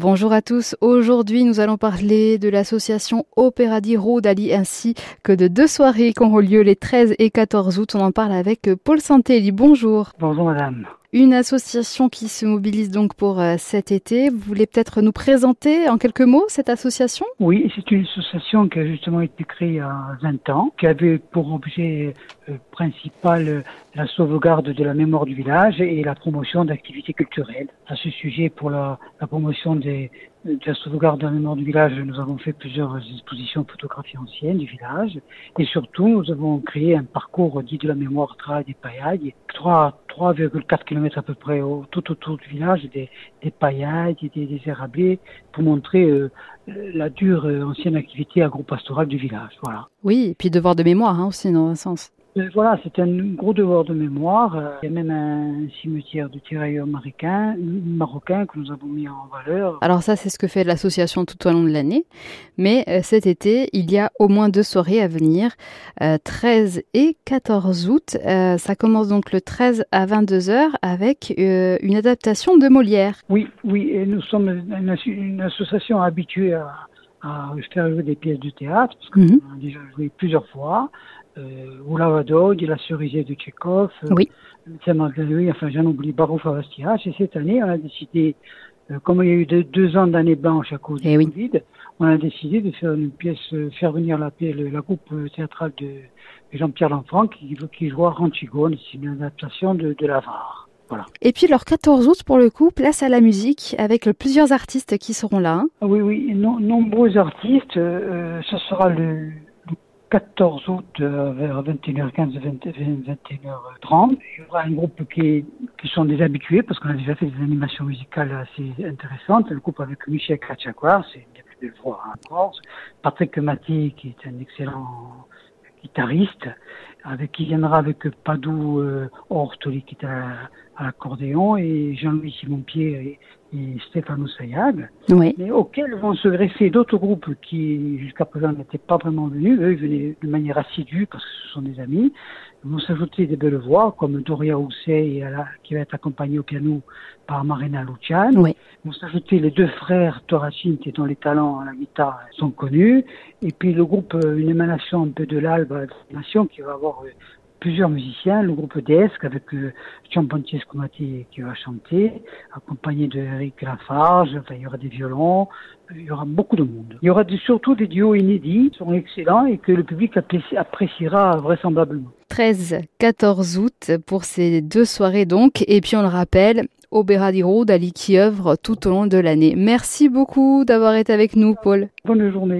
Bonjour à tous. Aujourd'hui, nous allons parler de l'association Opéra di Rodali ainsi que de deux soirées qui auront lieu les 13 et 14 août. On en parle avec Paul Santelli. Bonjour. Bonjour madame. Une association qui se mobilise donc pour euh, cet été. Vous voulez peut-être nous présenter en quelques mots cette association? Oui, c'est une association qui a justement été créée il y a 20 ans, qui avait pour objet euh, principal euh, la sauvegarde de la mémoire du village et la promotion d'activités culturelles. À ce sujet, pour la, promotion de la sauvegarde de la mémoire du village, nous avons fait plusieurs expositions photographies anciennes du village et surtout nous avons créé un parcours dit de la mémoire travail des paillades, 3,4 km à peu près tout autour du village, des, des paillades, des, des pour montrer euh, la dure euh, ancienne activité agro-pastorale du village. Voilà. Oui, et puis devoir de mémoire hein, aussi dans un sens. Euh, voilà, c'est un gros devoir de mémoire. Euh, il y a même un cimetière de tirailleurs marocains, marocains que nous avons mis en valeur. Alors ça, c'est ce que fait l'association tout au long de l'année. Mais euh, cet été, il y a au moins deux soirées à venir, euh, 13 et 14 août. Ça commence donc le 13 à 22h avec une adaptation de Molière. Oui, oui, et nous sommes une, une association habituée à, à faire jouer des pièces de théâtre, parce qu'on Mhm. a déjà joué plusieurs fois. Euh, Oula Dog, La Cerisier de Tchekhov, euh, Oui. Marguerite, enfin j'en oublie, Barouf Avastiach. Et cette année, on a décidé, euh, comme il y a eu deux, ans d'année blanche à cause Eh du oui. Covid, on a décidé de faire une pièce, euh, faire venir la, la groupe euh, théâtrale de Jean-Pierre Lanfranc qui, qui joue à Rantigone. C'est une adaptation de, de l'Avare. Voilà. Et puis leur 14 août, pour le coup, place à la musique avec euh, plusieurs artistes qui seront là. hein. Ah Oui, oui, no- nombreux artistes. euh, ce sera le 14 août euh, vers 21h15, 20, 21h30. Il y aura un groupe qui, qui sont des habitués parce qu'on a déjà fait des animations musicales assez intéressantes. Le groupe avec Michel Kachakwar, c'est une des plus belles voix en Corse. Patrick Maté, qui est un excellent guitariste, avec qui viendra avec Padou euh, Ortoli, qui est à, à l'accordéon, et Jean-Louis Simonpied et, et Stéphano Sayag Oui. mais auxquels vont se greffer d'autres groupes qui jusqu'à présent n'étaient pas vraiment venus. Eux, ils venaient de manière assidue parce que ce sont des amis. Ils vont s'ajouter des belles voix comme Doria Housset qui va être accompagnée au piano par Marina Lucian. Oui. Ils vont s'ajouter les deux frères Toracine qui dont les talents à la guitare sont connus. Et puis le groupe, euh, une émanation un peu de l'Albe, qui va avoir euh, plusieurs musiciens, le groupe Desk avec euh, Scomati qui va chanter, accompagné de Eric Lafarge, enfin, il y aura des violons, il y aura beaucoup de monde. Il y aura surtout des duos inédits, qui sont excellents et que le public appréci- appréciera vraisemblablement. 13-14 août pour ces deux soirées donc. Et puis on le rappelle, Opéra di Rodali qui œuvre tout au long de l'année. Merci beaucoup d'avoir été avec nous, Paul. Bonne journée.